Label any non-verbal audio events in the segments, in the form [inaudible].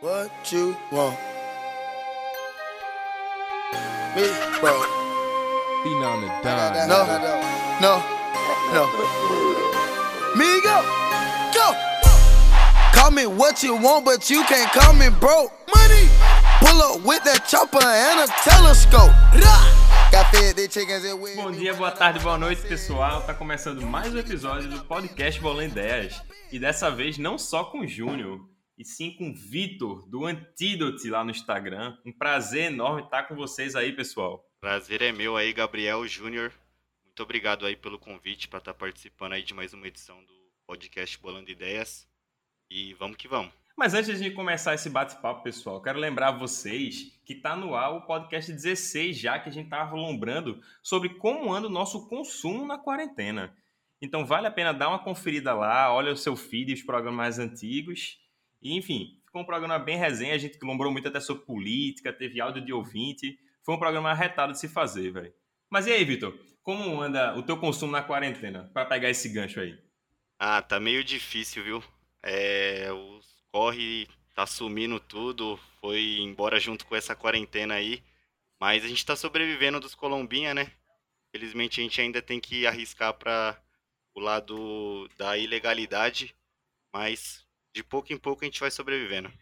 What you want? Me, bro. Beating on the dime. No, no, no. Me go, go. Call me what you want, but you can't call me broke. Money. Pull up with that chopper and a telescope. Bom dia, boa tarde, boa noite, pessoal. Tá começando mais um episódio do podcast Bolão Ideias. E dessa vez não só com o Júnior, e sim com o Vitor, do Antidote lá no Instagram. Um prazer enorme estar com vocês aí, pessoal. Prazer é meu aí, Gabriel Júnior. Muito obrigado aí pelo convite para estar participando aí de mais uma edição do podcast Bolando Ideias. E vamos que vamos. Mas antes de começar esse bate-papo, pessoal, quero lembrar vocês que está no ar o podcast 16 já que a gente estava lombrando sobre como anda o nosso consumo na quarentena. Então vale a pena dar uma conferida lá, olha o seu feed, os programas mais antigos. E, enfim, ficou um programa bem resenha, a gente lombrou muito até sobre política, teve áudio de ouvinte. Foi um programa arretado de se fazer, velho. Mas e aí, Vitor? Como anda o teu consumo na quarentena? Para pegar esse gancho aí. Ah, tá meio difícil, viu? É, os corre, tá sumindo tudo, foi embora junto com essa quarentena aí. Mas a gente tá sobrevivendo dos Colombinha, né? Felizmente a gente ainda tem que arriscar para o lado da ilegalidade, mas de pouco em pouco a gente vai sobrevivendo.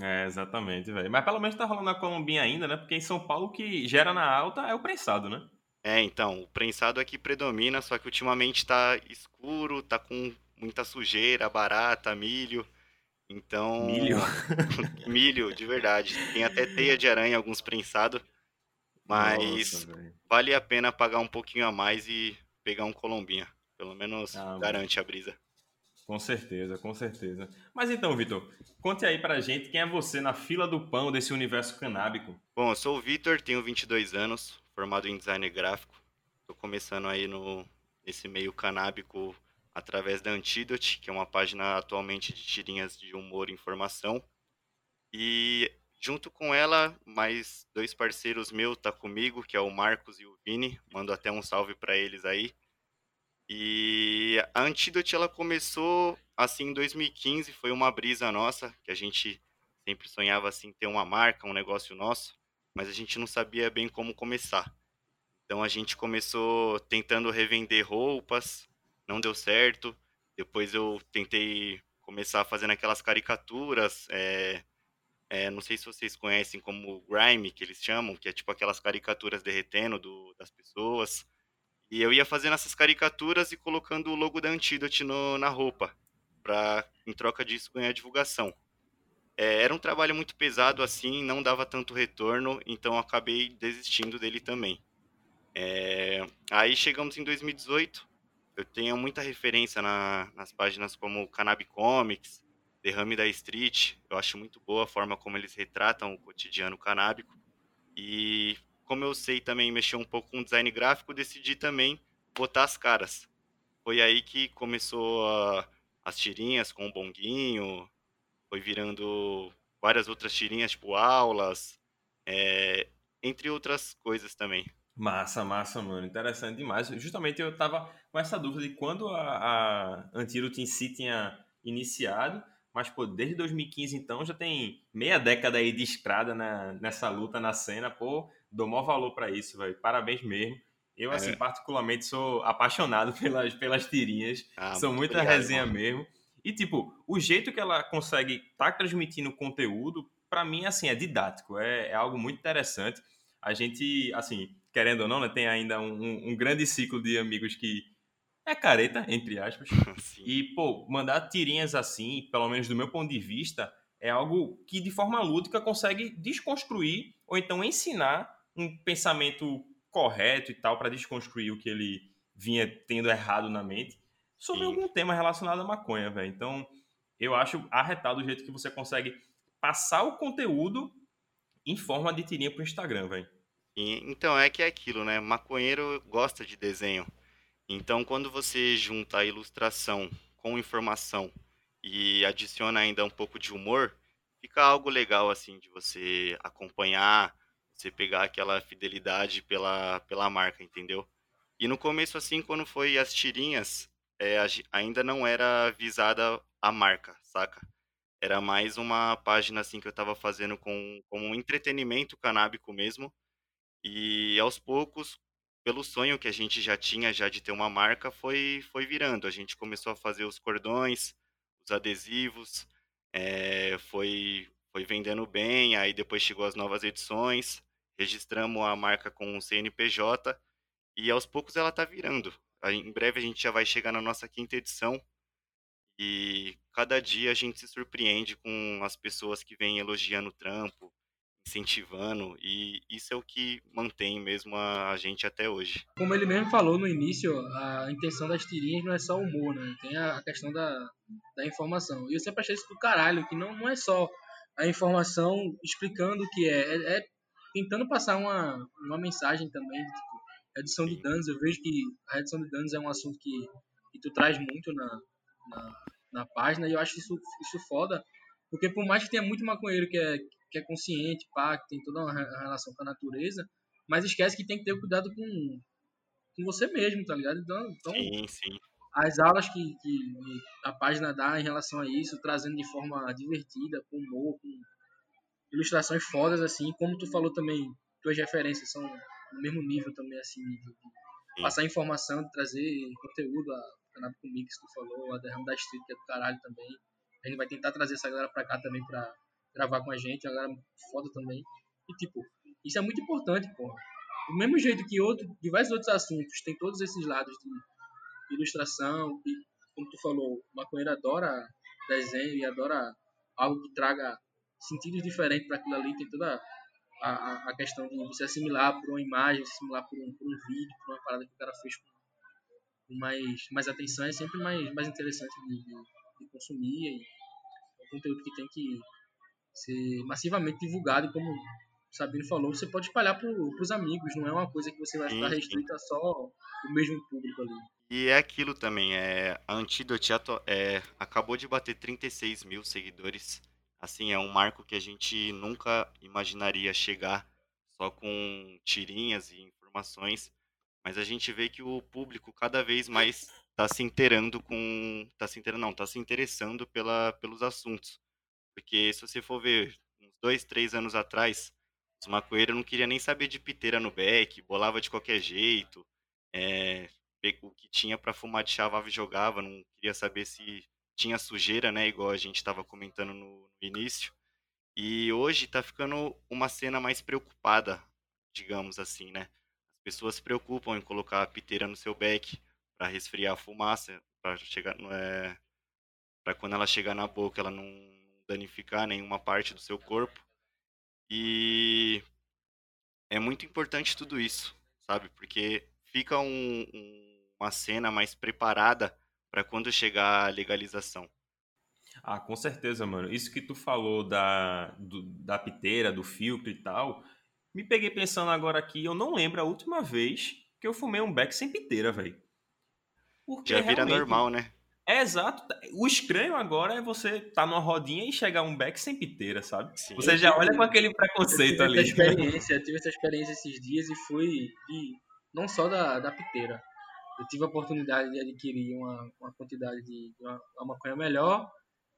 É, exatamente, velho. Mas pelo menos tá rolando a Colombinha ainda, né? Porque em São Paulo o que gera na alta é o prensado, né? É, então, o prensado aqui predomina, só que ultimamente tá escuro, tá com muita sujeira, barata, milho. Então. Milho? [laughs] milho, de verdade. Tem até teia de aranha, alguns prensados. Mas Nossa, vale a pena pagar um pouquinho a mais e pegar um colombinha. Pelo menos Ah, garante a brisa. Com certeza, com certeza. Mas então, Vitor, conte aí pra gente quem é você na fila do pão desse universo canábico. Bom, eu sou o Vitor, tenho 22 anos, formado em design gráfico. Estou começando aí no, nesse meio canábico através da Antidote, que é uma página atualmente de tirinhas de humor e informação. E junto com ela, mais dois parceiros meus tá comigo, que é o Marcos e o Vini. Mando até um salve para eles aí. E a Antidote ela começou assim em 2015, foi uma brisa nossa, que a gente sempre sonhava assim ter uma marca, um negócio nosso, mas a gente não sabia bem como começar. Então a gente começou tentando revender roupas, não deu certo. Depois eu tentei começar fazendo aquelas caricaturas, é, é, não sei se vocês conhecem como grime, que eles chamam, que é tipo aquelas caricaturas derretendo do, das pessoas. E eu ia fazendo essas caricaturas e colocando o logo da Antidote no, na roupa, para em troca disso ganhar divulgação. É, era um trabalho muito pesado assim, não dava tanto retorno, então acabei desistindo dele também. É, aí chegamos em 2018, eu tenho muita referência na, nas páginas como Cannabis Comics, Derrame da Street, eu acho muito boa a forma como eles retratam o cotidiano canábico. E como eu sei também mexer um pouco com design gráfico, decidi também botar as caras. Foi aí que começou a, as tirinhas com o bonguinho, foi virando várias outras tirinhas, tipo aulas, é, entre outras coisas também. Massa, massa, mano. Interessante demais. Justamente eu tava com essa dúvida de quando a, a Antidote em si tinha iniciado, mas, pô, desde 2015, então, já tem meia década aí de estrada na, nessa luta, na cena, pô, dou maior valor para isso, velho. Parabéns mesmo. Eu, É. assim, particularmente sou apaixonado [laughs] pelas, pelas tirinhas. Ah, São muito muita obrigado, resenha irmão. mesmo. E, tipo, o jeito que ela consegue estar transmitindo conteúdo, pra mim, assim, é didático. É, é algo muito interessante. A gente, assim, querendo ou não, né, tem ainda um, um- um grande ciclo de amigos que é careta, entre aspas. [laughs] Sim. E, pô, mandar tirinhas assim, pelo menos do meu ponto de vista, é algo que de forma lúdica consegue desconstruir ou então ensinar um pensamento correto e tal para desconstruir o que ele vinha tendo errado na mente sobre Sim. algum tema relacionado à maconha, velho. Então, eu acho arretado o jeito que você consegue passar o conteúdo em forma de tirinha pro Instagram, velho. Então, é que é aquilo, né? Maconheiro gosta de desenho. Então, quando você junta a ilustração com informação e adiciona ainda um pouco de humor, fica algo legal, assim, de você acompanhar, você pegar aquela fidelidade pela, pela marca, entendeu? E no começo, assim, quando foi as tirinhas, é, ainda não era visada a marca, saca? era mais uma página assim que eu estava fazendo com como um entretenimento canábico mesmo. E aos poucos, pelo sonho que a gente já tinha já de ter uma marca, foi foi virando. A gente começou a fazer os cordões, os adesivos, é, foi foi vendendo bem. Aí depois chegou as novas edições, registramos a marca com o CNPJ e aos poucos ela está virando. Em breve a gente já vai chegar na nossa quinta edição e cada dia a gente se surpreende com as pessoas que vêm elogiando o trampo, incentivando, e isso é o que mantém mesmo a, gente até hoje. Como ele mesmo falou no início, a intenção das tirinhas não é só humor, né? Tem a questão da, da informação. E eu sempre achei isso do caralho, que não, não é só a informação explicando o que é, é, é tentando passar uma, uma mensagem também, tipo, redução de danos. Eu vejo que a redução de danos é um assunto que, que tu traz muito na, na, na página e eu acho isso, isso foda, porque por mais que tenha muito maconheiro que é, que é consciente, pá, que tem toda uma relação com a natureza, mas esquece que tem que ter cuidado com, com você mesmo, tá ligado? Então, então sim, sim. as aulas que, que a página dá em relação a isso, trazendo de forma divertida, com humor, com ilustrações fodas, assim, como tu falou também, tuas referências são no mesmo nível também, assim, de, passar informação, de trazer conteúdo, a Canábico Mix, tu falou, a Derrama da Street, que é do caralho também. A gente vai tentar trazer essa galera pra cá também pra gravar com a gente, a galera foda também. E, tipo, isso é muito importante, pô. Do mesmo jeito que outro, diversos outros assuntos tem todos esses lados de ilustração, e, como tu falou, o maconheiro adora desenho e adora algo que traga sentidos diferentes para aquilo ali, tem toda a, a, a, questão de você assimilar por uma imagem, assimilar por um, por um vídeo, por uma parada que o cara fez com, mais, mais atenção, é sempre mais, mais interessante de, de, de consumir. E é um conteúdo que tem que ser massivamente divulgado como o Sabino falou, você pode espalhar para os amigos, não é uma coisa que você vai ficar restrita só o mesmo público ali. E é aquilo também, é, a Antidote é, acabou de bater 36 mil seguidores. Assim, é um marco que a gente nunca imaginaria chegar só com tirinhas e informações. Mas a gente vê que o público cada vez mais está se inteirando com. Tá se inteirando, não, tá se interessando pela, pelos assuntos. Porque se você for ver, uns dois, três anos atrás, os maconheiros não queriam nem saber de piteira no beck, bolava de qualquer jeito. É, o que tinha para fumar de chavava e jogava, não queria saber se tinha sujeira, né? Igual a gente estava comentando no, início. E hoje está ficando uma cena mais preocupada, digamos assim, né? As pessoas se preocupam em colocar a piteira no seu beck para resfriar a fumaça, para chegar, é, para quando ela chegar na boca ela não danificar nenhuma parte do seu corpo. E é muito importante tudo isso, sabe? Porque fica um, um, uma cena mais preparada para quando chegar a legalização. Ah, com certeza, mano. Isso que tu falou da, do, da piteira, do filtro e tal, me peguei pensando agora aqui, eu não lembro a última vez que eu fumei um beck sem piteira, velho. Já vira normal, né? É exato. O estranho agora é você estar tá numa rodinha e chegar um back sem piteira, sabe? Sim. Você já olha com aquele preconceito eu ali. Essa experiência, eu tive essa experiência esses dias e fui de, não só da, da piteira. Eu tive a oportunidade de adquirir uma, uma quantidade de uma, uma maconha melhor,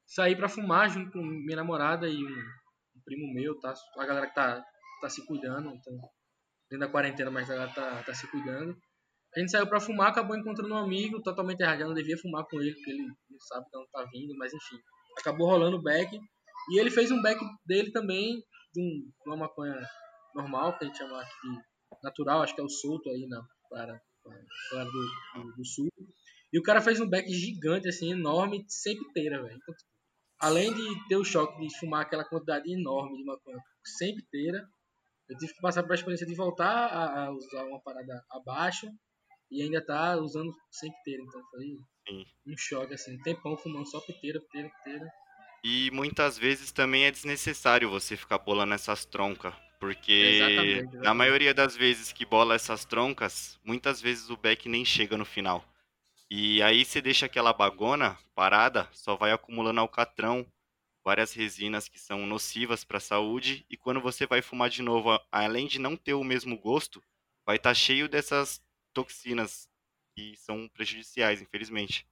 sair para fumar junto com minha namorada e um, um, primo meu, tá? A galera que tá, tá se cuidando, então, dentro da quarentena, mas a galera tá, tá se cuidando. A gente saiu para fumar, acabou encontrando um amigo totalmente errado. Eu não devia fumar com ele, porque ele não sabe que não tá vindo, mas enfim. Acabou rolando o back. E ele fez um back dele também, de um, uma maconha normal, que a gente chama aqui de natural, acho que é o solto aí na para, do, do, do, sul. E o cara fez um back gigante, assim, enorme, sem piteira, velho. Então, tipo, além de ter o choque de fumar aquela quantidade enorme de maconha sem piteira, eu tive que passar por a experiência de voltar a, a usar uma parada abaixo e ainda tá usando sem piteira. Então foi Sim. um choque, assim, um tempão fumando só piteira, piteira, piteira. E muitas vezes também é desnecessário você ficar bolando essas troncas. Porque exatamente, na maioria das vezes que bola essas troncas, muitas vezes o back nem chega no final. E aí você deixa aquela bagona parada, só vai acumulando alcatrão, várias resinas que são nocivas para a saúde, e quando você vai fumar de novo, além de não ter o mesmo gosto, vai estar tá cheio dessas toxinas que são prejudiciais, infelizmente.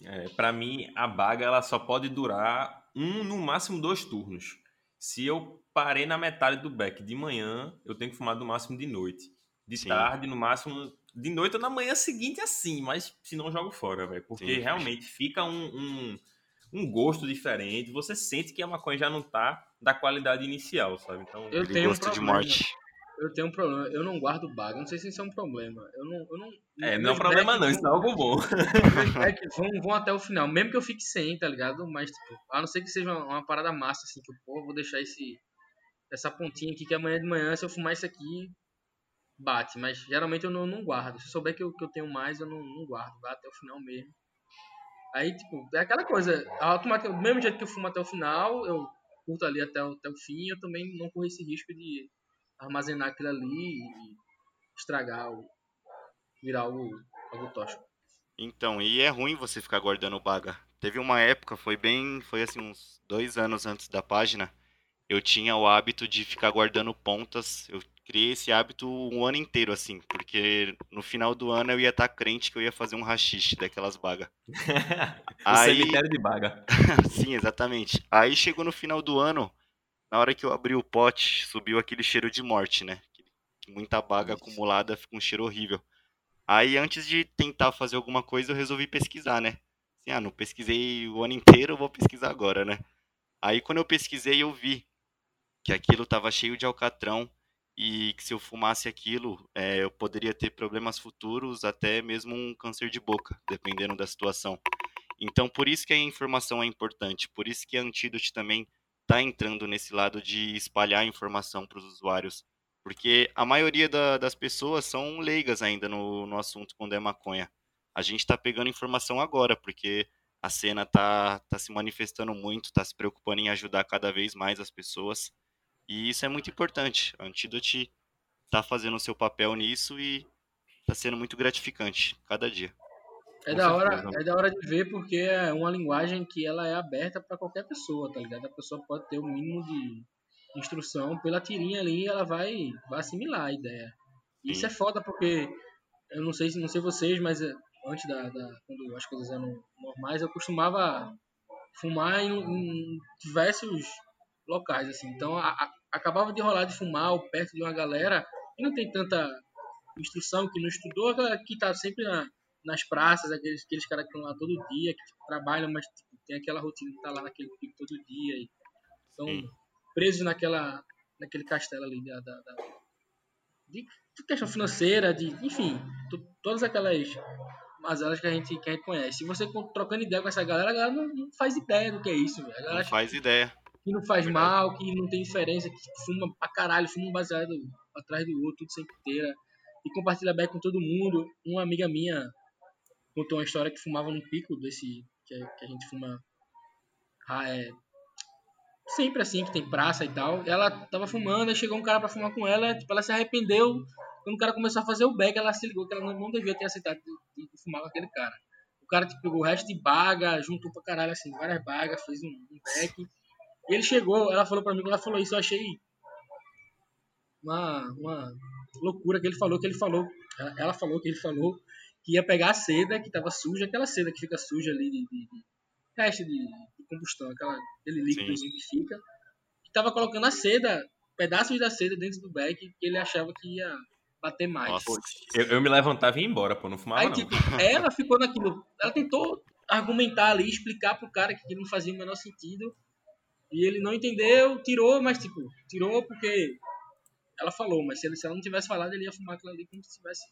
É, para mim, a baga ela só pode durar um, no máximo dois turnos. Se eu parei na metade do back de manhã, eu tenho que fumar no máximo de noite. De Sim. tarde, no máximo de noite ou na manhã seguinte, assim, mas se não jogo fora, velho. Porque Sim. realmente fica um, um, um gosto diferente. Você sente que a maconha já não tá da qualidade inicial, sabe? Então, Eu tenho um gosto de problema. morte. Eu tenho um problema, eu não guardo baga. Não sei se isso é um problema. Eu não. Eu não é, não é um problema não, isso é algo bom. [laughs] meus vão, vão até o final. Mesmo que eu fique sem, tá ligado? Mas, tipo, a não ser que seja uma, uma parada massa, assim, que eu pô, vou deixar esse, essa pontinha aqui, que amanhã de manhã, se eu fumar isso aqui, bate. Mas geralmente eu não, não guardo. Se eu souber que eu, que eu tenho mais, eu não, não guardo. Vai até o final mesmo. Aí, tipo, é aquela coisa. Automaticamente, do mesmo jeito que eu fumo até o final, eu curto ali até o, até o fim, eu também não corro esse risco de armazenar aquilo ali e estragar, o, virar algo, algo tóxico. Então, e é ruim você ficar guardando baga. Teve uma época, foi bem, foi assim, uns dois anos antes da página, eu tinha o hábito de ficar guardando pontas. Eu criei esse hábito um ano inteiro, assim, porque no final do ano eu ia estar crente que eu ia fazer um rachixe daquelas bagas. [laughs] o Aí- cemitério de baga. [laughs] Sim, exatamente. Aí chegou no final do ano, na hora que eu abri o pote, subiu aquele cheiro de morte, né? Muita baga acumulada, fica um cheiro horrível. Aí antes de tentar fazer alguma coisa, eu resolvi pesquisar, né? Assim, ah, não pesquisei o ano inteiro, vou pesquisar agora, né? Aí quando eu pesquisei, eu vi que aquilo tava cheio de alcatrão e que se eu fumasse aquilo, eh, eu poderia ter problemas futuros, até mesmo um câncer de boca, dependendo da situação. Então, por isso que a informação é importante, por isso que a Antidote também está entrando nesse lado de espalhar informação para os usuários, porque a maioria da- das pessoas são leigas ainda no, no assunto quando é maconha. A gente está pegando informação agora, porque a cena tá, tá se manifestando muito, está se preocupando em ajudar cada vez mais as pessoas, e isso é muito importante. A Antidote está fazendo o seu papel nisso e está sendo muito gratificante cada dia. É da, hora, é da hora de ver porque é uma linguagem que ela é aberta para qualquer pessoa, tá ligado? A pessoa pode ter o mínimo de instrução pela tirinha ali, ela vai, vai assimilar a ideia. E isso Sim. é foda porque eu não sei se não sei vocês, mas é, antes da, da quando as coisas eram normais, eu costumava fumar em, em diversos locais assim. Então a- a- acabava de rolar de fumar perto de uma galera que não tem tanta instrução, que não estudou, que tá sempre na nas praças, aqueles, aqueles caras que estão lá todo dia, que tipo, trabalham, mas tipo, tem aquela rotina de estar lá naquele pico todo dia. E estão Sim. presos naquela, naquele castelo ali da, da, da- de, de questão financeira, de, enfim, to- todas aquelas mazelas que a gente, que a gente conhece. Se você trocando ideia com essa galera, a galera não, não faz ideia do que é isso, velho. A galera Não faz ideia. que não faz Verdade. mal, que não tem diferença, que fuma pra caralho, fuma um baseado atrás do outro, tudo sem inteira. E compartilha back com todo mundo. Uma amiga minha contou uma história que fumava num pico desse. que, a- que a gente fuma. ah, é, sempre assim, que tem praça e tal. Ela tava fumando, aí chegou um cara pra fumar com ela, tipo, ela se arrependeu. Quando o cara começou a fazer o back, ela se ligou que ela não, devia ter aceitado de, de fumar com aquele cara. O cara tipo, pegou o resto de baga, juntou pra caralho, assim, várias bagas, fez um, um back. E ele chegou, ela falou pra mim, ela falou isso, eu achei uma, uma loucura que ele falou, que ele falou, ela, ela falou que ele falou que ia pegar a seda que tava suja, aquela seda que fica suja ali de, de, de resto de, de combustão, aquela, aquele líquidozinho que fica, que tava colocando a seda, pedaços da seda dentro do back que ele achava que ia bater mais. Nossa. Eu, eu me levantava e ia embora, pô, não fumava Aí, não. tipo, ela ficou naquilo. Ela tentou argumentar ali, explicar pro cara que aquilo não fazia o menor sentido. E ele não entendeu, tirou, mas, tipo, tirou porque ela falou. Mas se, ele, se ela não tivesse falado, ele ia fumar aquilo ali como se estivesse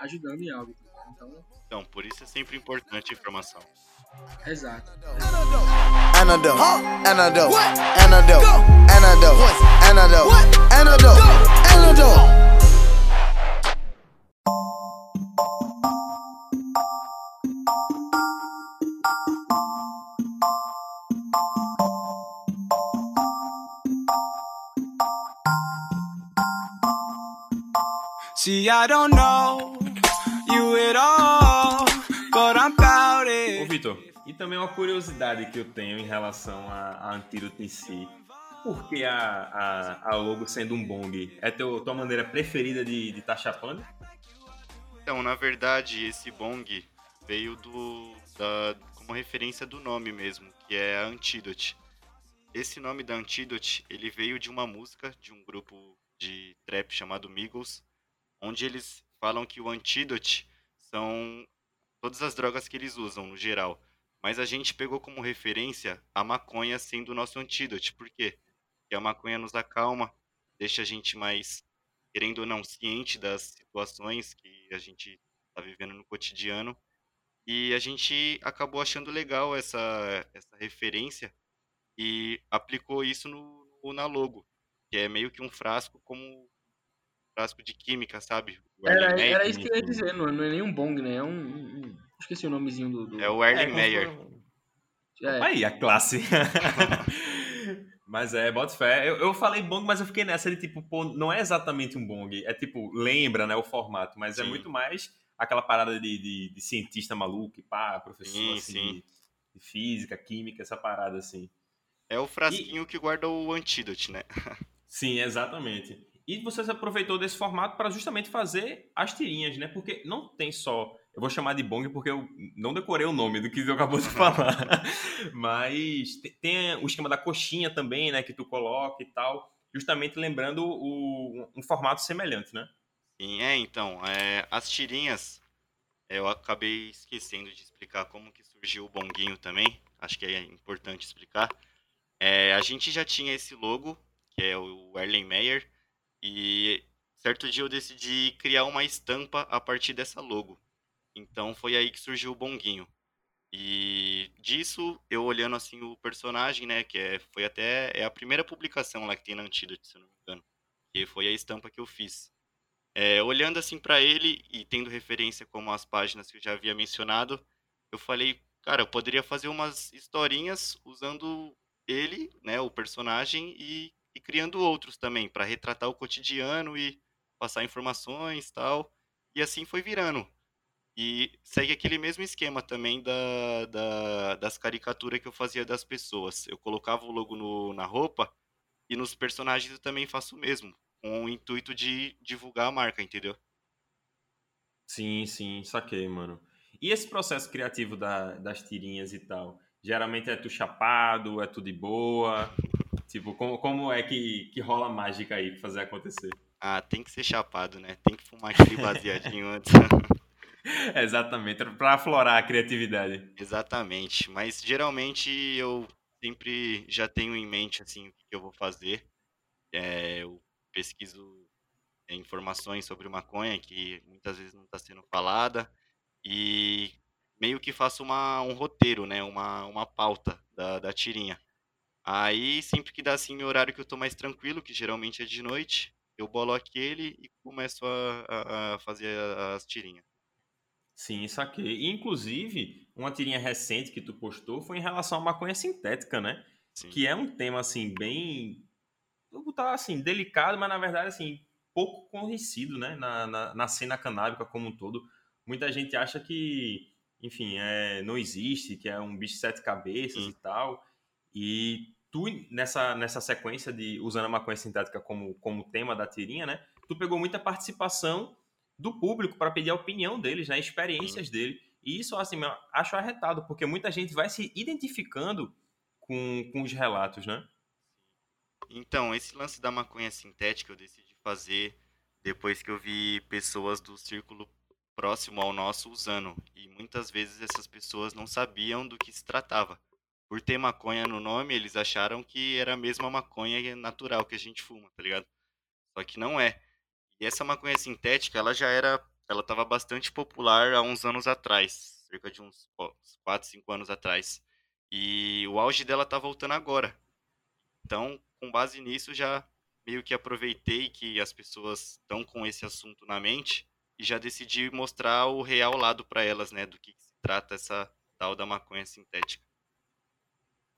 ajudando em algo. Então, Então, por isso é sempre importante a informação. exato. Antidote. Antidote. Antidote. Antidote. Antidote. Antidote. Antidote. See, I don't know at all, but I'm about Ô, it. Vitor, e também uma curiosidade que eu tenho em relação a, a Antídoto em si. Por que a, a, a logo sendo um bong? É teu, tua maneira preferida de estar tá chapando? Então, na verdade, esse bong veio do da, como referência do nome mesmo, que é a Antidote. esse nome da Antidote, ele veio de uma música de um grupo de trap chamado Migos, onde eles falam que o Antidote são todas as drogas que eles usam no geral. Mas a gente pegou como referência a maconha sendo o nosso antídoto. Por quê? Porque a maconha nos acalma, deixa a gente mais, querendo ou não, ciente das situações que a gente está vivendo no cotidiano. E a gente acabou achando legal essa, essa referência e aplicou isso no, no, na logo, que é meio que um frasco como frasco de química, sabe? Era, era isso que eu ia dizer, não, não é nem um bong, né? É um, um, Esqueci o nomezinho do. do... É o Erlen é, Meyer. É. Aí, a classe. [laughs] mas é, bota fé. Eu, eu falei bong, mas eu fiquei nessa de tipo, pô, não é exatamente um bong. É tipo, lembra, né, o formato, mas é sim. é muito mais aquela parada de, de, de cientista maluco, pá, professor sim, assim, sim. De, de, física, química, essa parada assim. É o frasquinho e... que guarda o antídoto, né? [laughs] sim, exatamente. E você se aproveitou desse formato para justamente fazer as tirinhas, né? Porque não tem só. Eu vou chamar de bong porque eu não decorei o nome do que eu acabou de [laughs] falar. Mas tem o esquema da coxinha também, né? Que tu coloca e tal. Justamente lembrando o, um formato semelhante, né? Sim, é, então. É, as tirinhas, eu acabei esquecendo de explicar como que surgiu o bonguinho também. Acho que é importante explicar. É, a gente já tinha esse logo, que é o Erlen Meyer e certo dia eu decidi criar uma estampa a partir dessa logo. Então foi aí que surgiu o Bonguinho. E disso, eu olhando assim o personagem, né, que é, foi até é a primeira publicação lá que tem na Antidote, se não me engano, que foi a estampa que eu fiz. É, olhando assim para ele e tendo referência como as páginas que eu já havia mencionado, eu falei, cara, eu poderia fazer umas historinhas usando ele, né, o personagem e e criando outros também para retratar o cotidiano e passar informações tal. E assim foi virando. E segue aquele mesmo esquema também da, da, das caricaturas que eu fazia das pessoas. Eu colocava o logo no, na roupa e nos personagens eu também faço o mesmo, com o intuito de divulgar a marca, entendeu? Sim, sim, saquei, mano. E esse processo criativo da, das tirinhas e tal? Geralmente é tu chapado, é tudo de boa? Tipo, como, como é que, que rola mágica aí pra fazer acontecer? Ah, tem que ser chapado, né? Tem que fumar aquele baseadinho antes. [laughs] Exatamente, para aflorar a criatividade. Exatamente, mas geralmente eu sempre já tenho em mente assim o que eu vou fazer. É, eu pesquiso informações sobre maconha que muitas vezes não está sendo falada e meio que faço uma, um roteiro, né? Uma, uma pauta da, da tirinha. Aí, sempre que dá assim meu horário que eu tô mais tranquilo, que geralmente é de noite, eu bolo aquele e começo a, a, a fazer as tirinhas. Sim, saquei. Inclusive, uma tirinha recente que tu postou foi em relação à maconha sintética, né? Sim. Que é um tema, assim, bem... Eu vou botar, assim, delicado, mas na verdade, assim, pouco conhecido, né? Na, na, na cena canábica como um todo. Muita gente acha que, enfim, é, não existe, que é um bicho de sete cabeças Sim. e tal. E tu, nessa, nessa sequência de usando a maconha sintética como, como tema da tirinha, né? Tu pegou muita participação do público para pedir a opinião deles, né? Experiências Sim. dele. E isso, assim, eu acho arretado, porque muita gente vai se identificando com, com os relatos, né? Então, esse lance da maconha sintética eu decidi fazer depois que eu vi pessoas do círculo próximo ao nosso usando. E muitas vezes essas pessoas não sabiam do que se tratava por ter maconha no nome, eles acharam que era a mesma maconha natural que a gente fuma, tá ligado? Só que não é. E essa maconha sintética, ela já era, ela estava bastante popular há uns anos atrás, cerca de uns 4, 5 anos atrás. E o auge dela tá voltando agora. Então, com base nisso, já meio que aproveitei que as pessoas estão com esse assunto na mente e já decidi mostrar o real lado para elas, né, do que, que se trata essa tal da maconha sintética.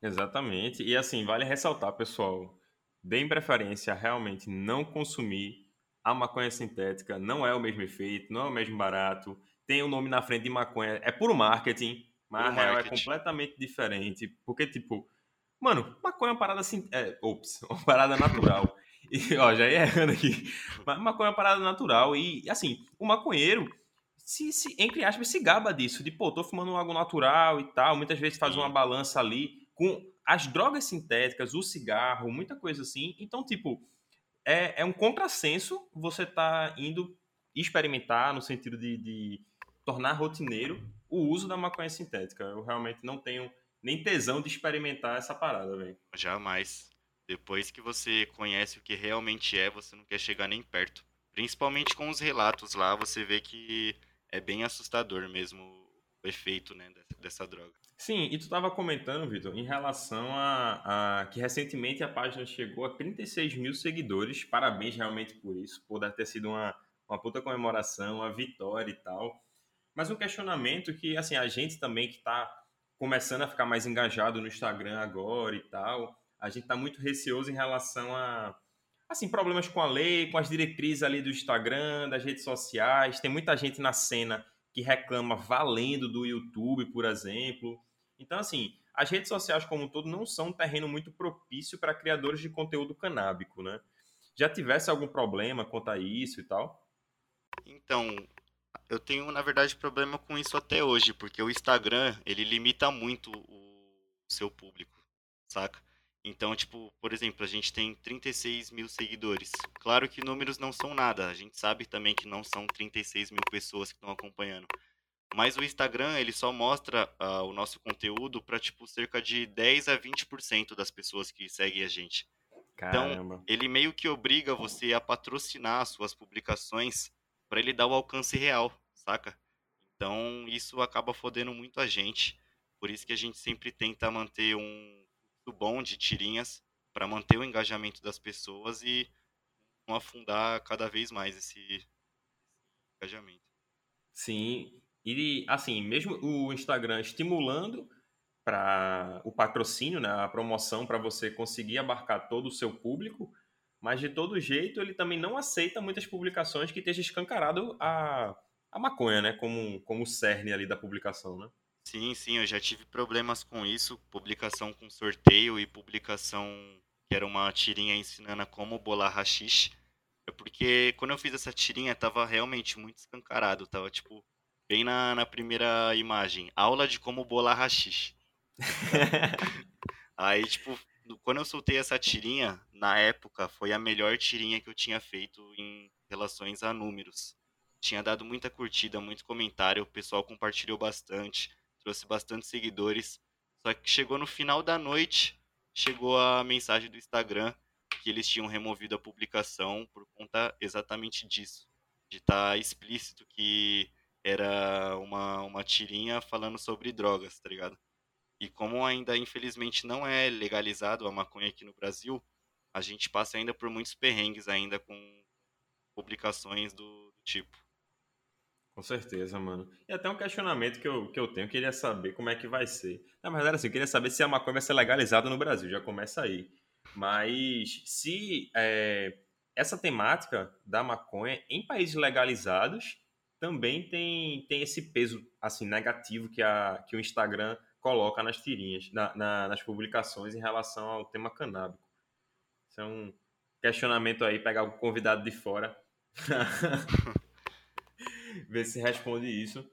Exatamente. E assim, vale ressaltar, pessoal, deem preferência a realmente não consumir a maconha sintética. Não é o mesmo efeito, não é o mesmo barato. Tem o nome na frente de maconha. É puro marketing, mas puro a real é marketing. é completamente diferente. Porque, tipo, mano, maconha é uma parada assim. É, ops, [laughs] uma parada natural. e, ó, já ia errando aqui. Mas maconha é uma parada natural. E, assim, o maconheiro se, se, entre aspas, se gaba disso, de pô, tô fumando algo natural e tal, muitas vezes faz uma balança ali com as drogas sintéticas, o cigarro, muita coisa assim. Então, tipo, é, é um contrassenso você tá indo experimentar no sentido de, de tornar rotineiro o uso da maconha sintética. Eu realmente não tenho nem tesão de experimentar essa parada, velho. Jamais. Depois que você conhece o que realmente é, você não quer chegar nem perto. Principalmente com os relatos lá, você vê que é bem assustador mesmo efeito né, dessa droga. Sim, e tu estava comentando, Vitor, em relação a, a, que recentemente a página chegou a 36 mil seguidores. Parabéns realmente por isso. Pode ter sido uma, uma puta comemoração, uma vitória e tal. Mas um questionamento que, assim, a gente também que está começando a ficar mais engajado no Instagram agora e tal, a gente está muito receoso em relação a, assim, problemas com a lei, com as diretrizes ali do Instagram, das redes sociais. Tem muita gente na cena que reclama valendo do YouTube, por exemplo. Então, assim, as redes sociais como um todo não são um terreno muito propício para criadores de conteúdo canábico, né? Já tivesse algum problema quanto a isso e tal? Então, eu tenho, na verdade, problema com isso até hoje, porque o Instagram, ele limita muito o seu público, saca? Então, tipo, por exemplo, a gente tem 36 mil seguidores. Claro que números não são nada. A gente sabe também que não são 36 mil pessoas que estão acompanhando. Mas o Instagram, ele só mostra uh, o nosso conteúdo para, tipo, cerca de 10 a 20% das pessoas que seguem a gente. Caramba. Então, ele meio que obriga você a patrocinar as suas publicações para ele dar o alcance real, saca? Então, isso acaba fodendo muito a gente. Por isso que a gente sempre tenta manter um bom de tirinhas para manter o engajamento das pessoas e não afundar cada vez mais esse, engajamento. Sim, e assim, mesmo o Instagram estimulando para o patrocínio, né, a promoção para você conseguir abarcar todo o seu público, mas de todo jeito ele também não aceita muitas publicações que estejam escancarado a, a maconha, né, como, como cerne ali da publicação, né? Sim, sim, eu já tive problemas com isso, publicação com sorteio e publicação que era uma tirinha ensinando como bolar rachixe. É porque quando eu fiz essa tirinha tava realmente muito escancarado, tava tipo bem na, na primeira imagem, aula de como bolar rachixe. [laughs] Aí, tipo, quando eu soltei essa tirinha, na época, foi a melhor tirinha que eu tinha feito em relações a números. Tinha dado muita curtida, muito comentário, o pessoal compartilhou bastante trouxe bastante seguidores. Só que chegou no final da noite, chegou a mensagem do Instagram que eles tinham removido a publicação por conta exatamente disso. De estar tá explícito que era uma, uma tirinha falando sobre drogas, tá ligado? E como ainda, infelizmente, não é legalizado a maconha aqui no Brasil, a gente passa ainda por muitos perrengues ainda com publicações do, do tipo. Com certeza, mano. E até um questionamento que eu, que eu tenho, queria saber como é que vai ser. Na verdade, assim, eu queria saber se a maconha vai ser legalizada no Brasil, já começa aí. Mas se é, essa temática da maconha em países legalizados também tem, tem esse peso assim negativo que, a, que o Instagram coloca nas tirinhas, na, na, nas publicações em relação ao tema canábico. Isso é um questionamento aí, pegar o convidado de fora. [laughs] ver se responde isso.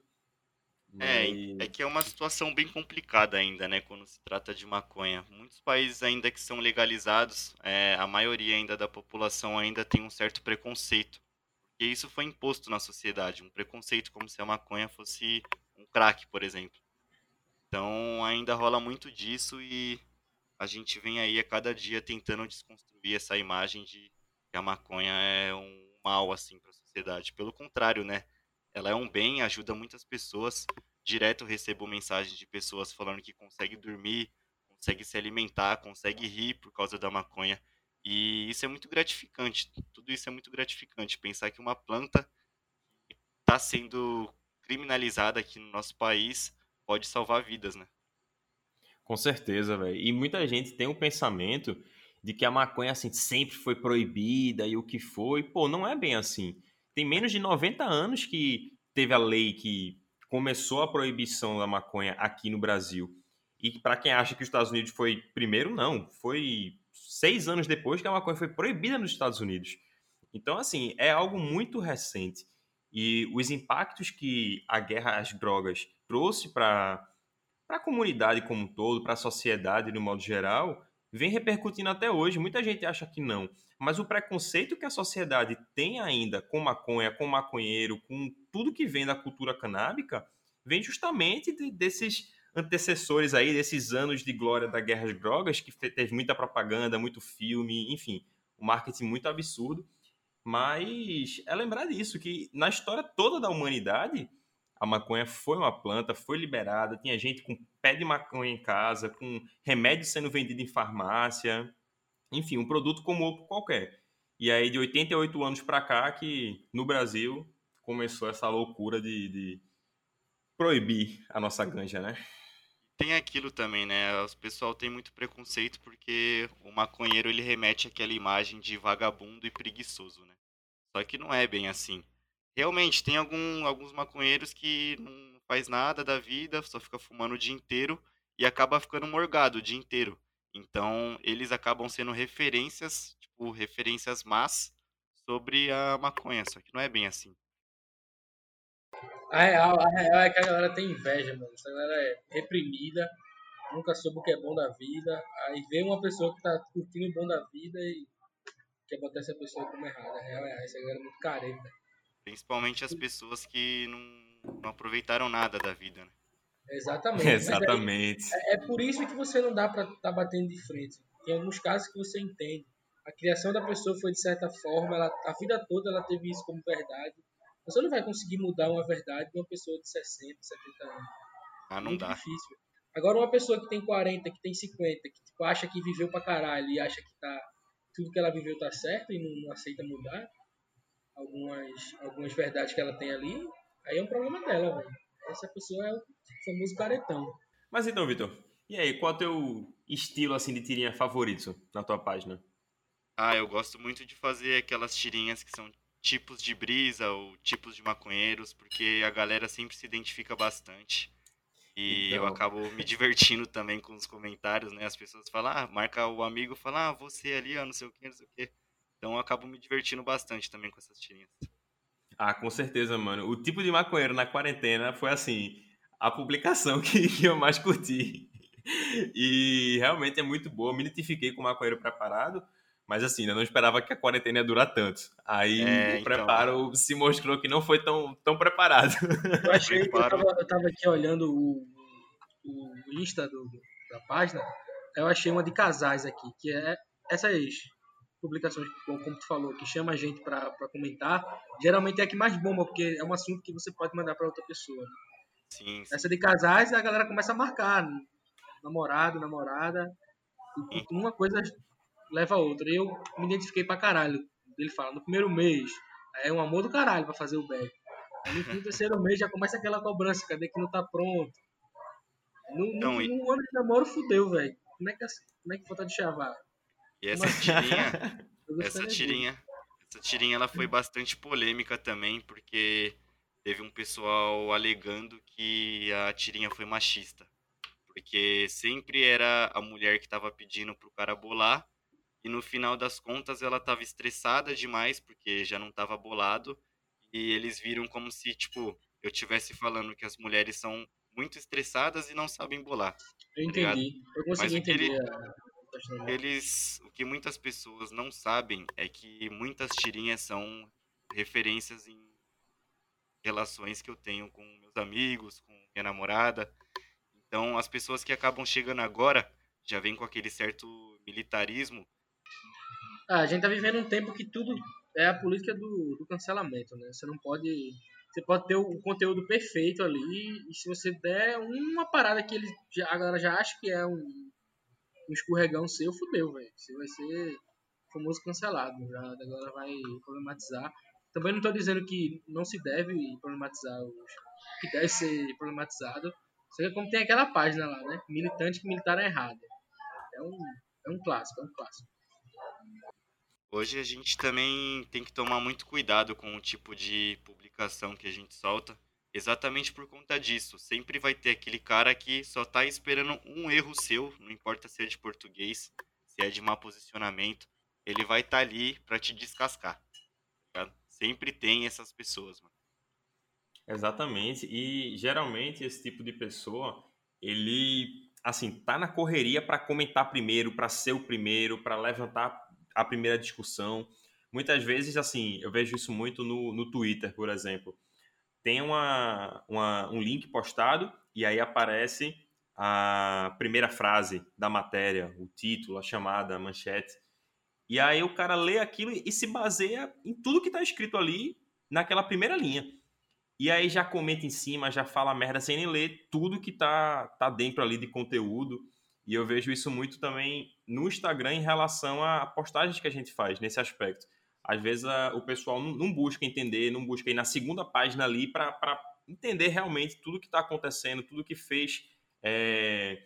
É, Mas... É, é que é uma situação bem complicada ainda, né, quando se trata de maconha. Muitos países ainda que são legalizados, é, a maioria ainda da população ainda tem um certo preconceito. Porque isso foi imposto na sociedade, um preconceito como se a maconha fosse um crack, por exemplo. Então ainda rola muito disso e a gente vem aí a cada dia tentando desconstruir essa imagem de que a maconha é um mal assim para a sociedade. Pelo contrário, né? Ela é um bem, ajuda muitas pessoas. Direto recebo mensagens de pessoas falando que consegue dormir, consegue se alimentar, consegue rir por causa da maconha. E isso é muito gratificante. Tudo isso é muito gratificante. Pensar que uma planta está sendo criminalizada aqui no nosso país pode salvar vidas, né? Com certeza, velho. E muita gente tem o pensamento de que a maconha assim sempre foi proibida e o que foi. Pô, não é bem assim tem menos de 90 anos que teve a lei que começou a proibição da maconha aqui no Brasil. E para quem acha que os Estados Unidos foi primeiro, não. Foi seis anos depois que a maconha foi proibida nos Estados Unidos. Então, assim, é algo muito recente. E os impactos que a guerra às drogas trouxe para a comunidade como um todo, para a sociedade no modo geral, vem repercutindo até hoje. Muita gente acha que não, mas o preconceito que a sociedade tem ainda com maconha, com maconheiro, com tudo que vem da cultura canábica, vem justamente de, desses antecessores aí, desses anos de glória da Guerra de Drogas, que teve muita propaganda, muito filme, enfim, um marketing muito absurdo. Mas é lembrar disso, que na história toda da humanidade, a maconha foi uma planta, foi liberada, tinha gente com pé de maconha em casa, com remédio sendo vendido em farmácia, enfim, um produto como outro qualquer. E aí, de 88 anos para cá, que no Brasil começou essa loucura de, de proibir a nossa ganja, né? Tem aquilo também, né? O pessoal tem muito preconceito porque o maconheiro ele remete àquela imagem de vagabundo e preguiçoso, né? Só que não é bem assim. Realmente, tem algum, alguns maconheiros que não faz nada da vida, só fica fumando o dia inteiro e acaba ficando morgado o dia inteiro. Então, eles acabam sendo referências, tipo, referências más sobre a maconha, só que não é bem assim. A real, a real é que a galera tem inveja, mano. Essa galera é reprimida, nunca soube o que é bom da vida. Aí vê uma pessoa que tá curtindo o bom da vida e quer botar essa pessoa como errada. A real é essa galera é muito careta. Principalmente as pessoas que não, não aproveitaram nada da vida, né? Exatamente. [laughs] Exatamente. É, é, por isso que você não dá pra estar tá batendo de frente. Tem alguns casos que você entende. A criação da pessoa foi de certa forma, ela, a vida toda ela teve isso como verdade. Você não vai conseguir mudar uma verdade de uma pessoa de 60, 70 anos. Ah, não Muito dá. difícil. Agora, uma pessoa que tem 40, que tem 50, que tipo, acha que viveu pra caralho e acha que tá, tudo que ela viveu tá certo e não, não aceita mudar algumas, algumas verdades que ela tem ali, aí é um problema dela, velho. Essa pessoa é o famoso caretão. Mas então, Vitor, e aí, qual é o teu estilo assim de tirinha favorito na tua página? Ah, eu gosto muito de fazer aquelas tirinhas que são tipos de brisa ou tipos de maconheiros, porque a galera sempre se identifica bastante. E Então. eu acabo me [laughs] divertindo também com os comentários, né? As pessoas falam, ah, marca o amigo, fala, ah, você ali, ó, não sei o que, não sei o que. Então eu acabo me divertindo bastante também com essas tirinhas. Ah, com certeza, mano. O tipo de maconheiro na quarentena foi assim, a publicação [laughs] que, que eu mais curti. E realmente é muito boa. Eu me identifiquei com o maconheiro preparado, mas assim, eu não esperava que a quarentena ia durar tanto. Aí É, o então. preparo se mostrou que não foi tão, tão preparado. Eu achei, eu tava, eu tava aqui olhando o, o Insta do, da página, eu achei uma de casais aqui, que é essas publicações, como tu falou, que chama a gente pra, pra comentar, geralmente é a que mais bomba, porque é um assunto que você pode mandar pra outra pessoa. né? Sim, sim. Essa de casais, a galera começa a marcar né? namorado, namorada, e uma coisa leva a outra. Eu me identifiquei pra caralho. Ele fala, no primeiro mês, é um amor do caralho pra fazer o back. No [laughs] terceiro mês já começa aquela cobrança, cadê que não tá pronto? No, no, Então, e- no ano de namoro fudeu, velho. Como é que como é que falta de chavar? E essa [laughs] tirinha, essa tirinha, essa tirinha ela foi bastante polêmica também, porque teve um pessoal alegando que a tirinha foi machista. Porque sempre era a mulher que estava pedindo pro cara bolar, e no final das contas ela estava estressada demais, porque já não estava bolado, e eles viram como se, tipo, eu estivesse falando que as mulheres são muito estressadas e não sabem bolar. Eu Obrigado. entendi. Eu consegui Mas o que ele- entender a. Eles, o que muitas pessoas não sabem é que muitas tirinhas são referências em relações que eu tenho com meus amigos, com minha namorada. Então, as pessoas que acabam chegando agora já vêm com aquele certo militarismo. Ah, a gente tá vivendo um tempo que tudo é a política do, do cancelamento, né? Você não pode. Você pode ter o conteúdo perfeito ali, e se você der uma parada que ele a galera já acha que é um, um escorregão seu, fudeu, velho. Você vai ser famoso cancelado. Já, a galera vai problematizar. Também não tô dizendo que não se deve problematizar os que deve ser problematizado. Só que como tem aquela página lá, né? Militante que militar é errado. É um, é um clássico, é um clássico. Hoje a gente também tem que tomar muito cuidado com o tipo de publicação que a gente solta, exatamente por conta disso. Sempre vai ter aquele cara que só tá esperando um erro seu, não importa se é de português, se é de má posicionamento, ele vai estar ali pra te descascar. tá? Sempre tem essas pessoas, mano. Exatamente. E geralmente esse tipo de pessoa, ele, assim, tá na correria para comentar primeiro, para ser o primeiro, para levantar a primeira discussão. Muitas vezes, assim, eu vejo isso muito no, no Twitter, por exemplo. Tem uma, uma, um link postado e aí aparece a primeira frase da matéria, o título, a chamada, a manchete. E aí o cara lê aquilo e se baseia em tudo que está escrito ali naquela primeira linha. E aí já comenta em cima, já fala merda sem nem ler tudo que tá, tá dentro ali de conteúdo. E eu vejo isso muito também no Instagram em relação a postagens que a gente faz nesse aspecto. Às vezes a, o pessoal não, não, busca entender, não busca ir na segunda página ali para entender realmente tudo que está acontecendo, tudo que fez é,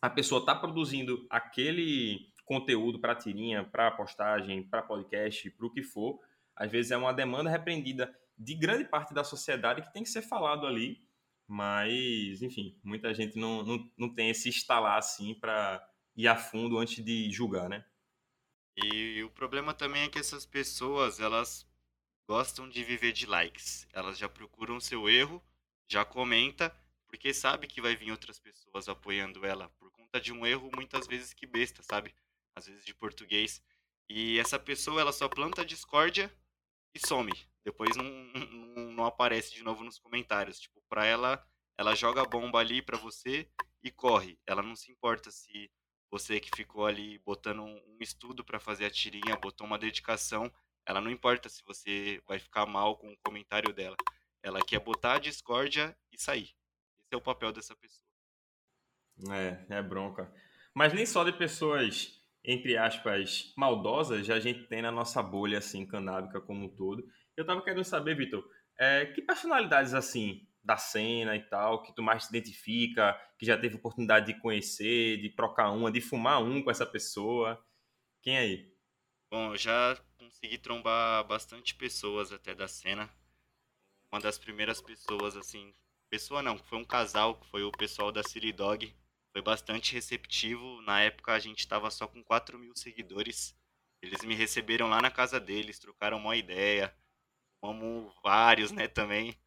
a pessoa está produzindo aquele conteúdo para tirinha, para postagem, para podcast, para o que for, às vezes é uma demanda repreendida de grande parte da sociedade que tem que ser falado ali, mas, enfim, muita gente não, não, não tem esse instalar assim para ir a fundo antes de julgar, né? E o problema também é que essas pessoas, elas gostam de viver de likes. Elas já procuram seu erro, já comenta, porque sabe que vai vir outras pessoas apoiando ela por conta de um erro muitas vezes que besta, sabe? às vezes de português. E essa pessoa, ela só planta discórdia e some. Depois não, não, não aparece de novo nos comentários. Tipo, pra ela, ela joga a bomba ali pra você e corre. Ela não se importa se você que ficou ali botando um estudo para fazer a tirinha, botou uma dedicação, ela não importa se você vai ficar mal com o comentário dela. Ela quer botar a discórdia e sair. Esse é o papel dessa pessoa. É, é bronca. Mas nem só de pessoas entre aspas, maldosas já a gente tem na nossa bolha, assim, canábica como um todo. Eu tava querendo saber, Vitor, é, que personalidades, assim, da cena e tal, que tu mais se identifica, que já teve oportunidade de conhecer, de trocar uma, de fumar um com essa pessoa? Quem aí? Bom, eu já consegui trombar bastante pessoas até da cena. Uma das primeiras pessoas, assim, pessoa não, foi um casal, que foi o pessoal da City Dog, foi bastante receptivo. Na época a gente estava só com 4 mil seguidores. Eles me receberam lá na casa deles, trocaram uma ideia. Fomos vários, né, também.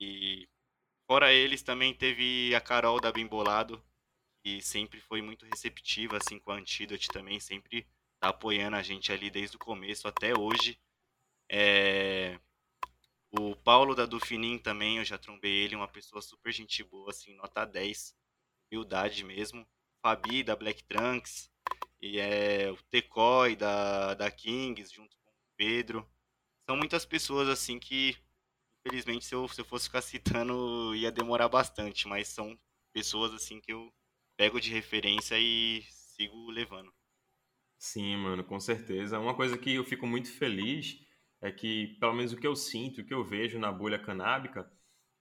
E fora eles também teve a Carol da Bimbolado, que sempre foi muito receptiva, assim, com a Antidote também, sempre tá apoiando a gente ali desde o começo até hoje. É... O Paulo da Dufinim também, eu já trombei ele, uma pessoa super gente boa, assim, nota 10 humildade mesmo. Fabi da Black Trunks, e é o Tecoy da, da Kings, junto com o Pedro. São muitas pessoas assim que, infelizmente, se eu, se eu fosse ficar citando, ia demorar bastante, mas são pessoas assim que eu pego de referência e sigo levando. Sim, mano, com certeza. Uma coisa que eu fico muito feliz é que, pelo menos o que eu sinto, o que eu vejo na bolha canábica,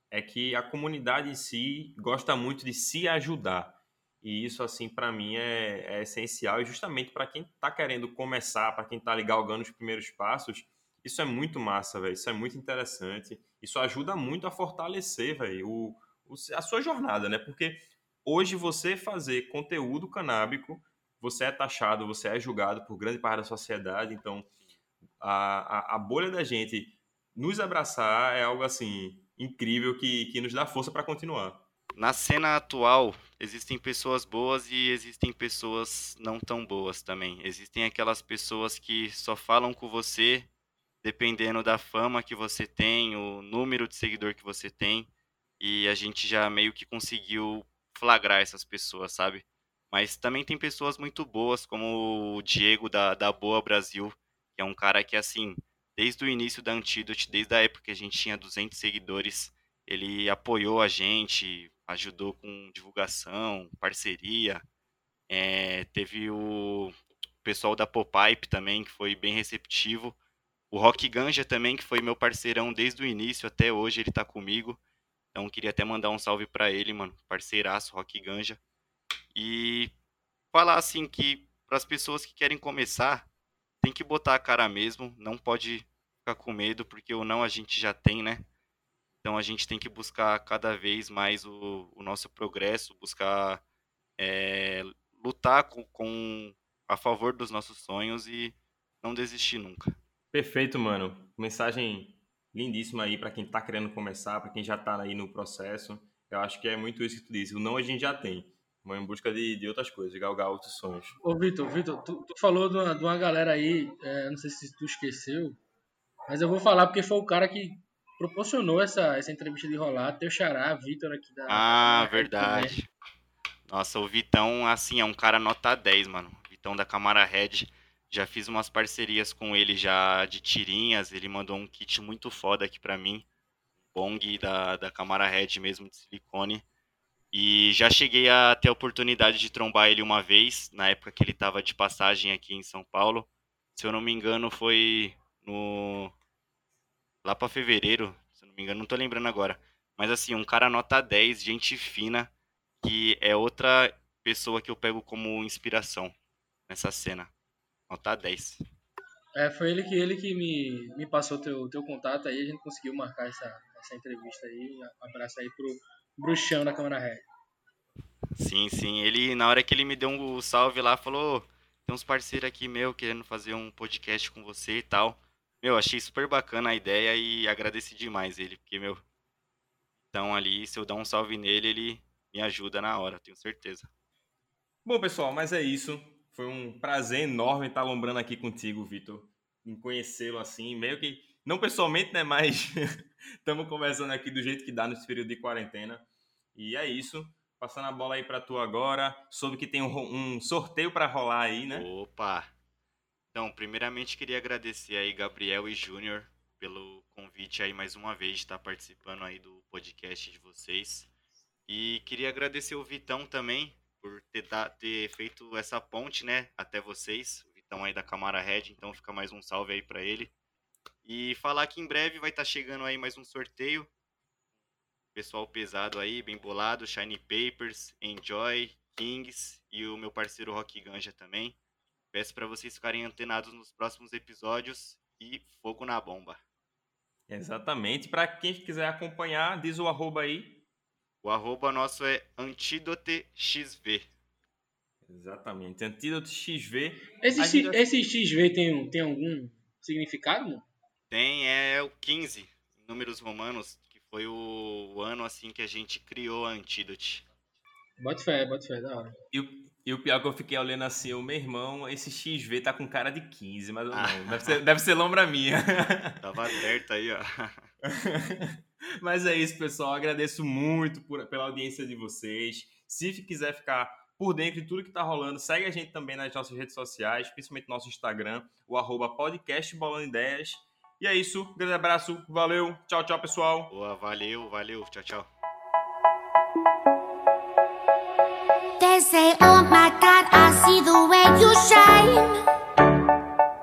é que a comunidade em si gosta muito de se ajudar. E isso, assim, para mim é, é, essencial. E justamente para quem está querendo começar, para quem está galgando os primeiros passos, isso é muito massa, velho. Isso é muito interessante. Isso ajuda muito a fortalecer, velho, a sua jornada, né? Porque hoje você fazer conteúdo canábico, você é taxado, você é julgado por grande parte da sociedade. Então, a, a, a bolha da gente nos abraçar é algo assim incrível que, que nos dá força para continuar. Na cena atual, existem pessoas boas e existem pessoas não tão boas também. Existem aquelas pessoas que só falam com você dependendo da fama que você tem, o número de seguidor que você tem, e a gente já meio que conseguiu flagrar essas pessoas, sabe? Mas também tem pessoas muito boas, como o Diego da, da Boa Brasil, que é um cara que, assim, desde o início da Antidote, desde a época que a gente tinha 200 seguidores, ele apoiou a gente, ajudou com divulgação, parceria. É, teve o pessoal da Popipe também, que foi bem receptivo. O Rock Ganja também, que foi meu parceirão desde o início até hoje, ele tá comigo. Então queria até mandar um salve para ele, mano, parceiraço Rock Ganja. E falar assim que para as pessoas que querem começar, tem que botar a cara mesmo, não pode ficar com medo, porque o não a gente já tem, né? Então a gente tem que buscar cada vez mais o, o nosso progresso, buscar é, lutar com, com, a favor dos nossos sonhos e não desistir nunca. Perfeito, mano. Mensagem lindíssima aí para quem está querendo começar, para quem já está aí no processo. Eu acho que é muito isso que tu disse. O não a gente já tem. Mas em busca de, de outras coisas, de galgar outros sonhos. Ô, Vitor, Vitor, tu, tu falou de uma, de uma galera aí, é, não sei se tu esqueceu, mas eu vou falar porque foi o cara que proporcionou essa, essa entrevista de rolar, teu xará, Vitor aqui da. Ah, da- verdade. Nossa, o Vitão, assim, é um cara nota 10, mano. Vitão da Camara Red. Já fiz umas parcerias com ele já de tirinhas. Ele mandou um kit muito foda aqui pra mim. Bong da, da Camara Red mesmo, de silicone. E já cheguei a ter a oportunidade de trombar ele uma vez, na época que ele tava de passagem aqui em São Paulo. Se eu não me engano, foi no. Lá pra fevereiro, se eu não me engano, não tô lembrando agora. Mas assim, um cara nota 10, gente fina, que é outra pessoa que eu pego como inspiração nessa cena. Nota 10. É, foi ele que, ele que me, me passou teu, teu contato aí, a gente conseguiu marcar essa, essa entrevista aí. Abraço aí pro bruxão da Câmara Red. Sim, sim. Ele, na hora que ele me deu um salve lá, falou: tem uns parceiros aqui meu querendo fazer um podcast com você e tal. Meu, achei super bacana a ideia e agradeci demais ele, porque, meu. Então ali, se eu dar um salve nele, ele me ajuda na hora, tenho certeza. Bom, pessoal, mas é isso. Foi um prazer enorme estar lombrando aqui contigo, Vitor. Em conhecê-lo assim, meio que. Não pessoalmente, né? Mas [laughs] estamos conversando aqui do jeito que dá nesse período de quarentena. E é isso. Passando a bola aí para tu agora. Soube que tem um, um sorteio para rolar aí, né? Opa! Então, primeiramente queria agradecer aí Gabriel e Júnior pelo convite aí mais uma vez de estar participando aí do podcast de vocês. E queria agradecer o Vitão também por ter, da- ter feito essa ponte, né, até vocês. O Vitão aí da Camara Red, então fica mais um salve aí pra ele. E falar que em breve vai estar chegando aí mais um sorteio. Pessoal pesado aí, bem bolado, Shiny Papers, Enjoy, Kings e o meu parceiro Rock Ganja também. Peço para vocês ficarem antenados nos próximos episódios e fogo na bomba. Exatamente. Para quem quiser acompanhar, diz o arroba aí. O arroba nosso é AntídoteXV. Exatamente. Antídoto XV. Esse, gente- esse XV tem, tem algum significado, mano? Tem é o 15, em números romanos, que foi o, o ano assim que a gente criou a Antídote. Bota fé, bota fé, da hora. E o, e o pior que eu fiquei olhando assim, o meu irmão, esse XV tá com cara de 15, mas não. [laughs] Deve ser, deve ser lombra minha. Tava certo aí, ó. [laughs] [laughs] Mas é isso, pessoal. Agradeço muito por- pela audiência de vocês. Se quiser ficar por dentro de tudo que tá rolando, segue a gente também nas nossas redes sociais, principalmente no nosso Instagram, o arroba podcast Bolando Ideias. E é isso. Grande abraço. Valeu. Tchau, tchau, pessoal. Boa, valeu, valeu. Tchau, tchau. They say, Oh my God, I see the way you shine.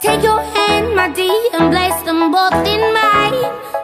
Take your hand, my dear, and place them both in mine.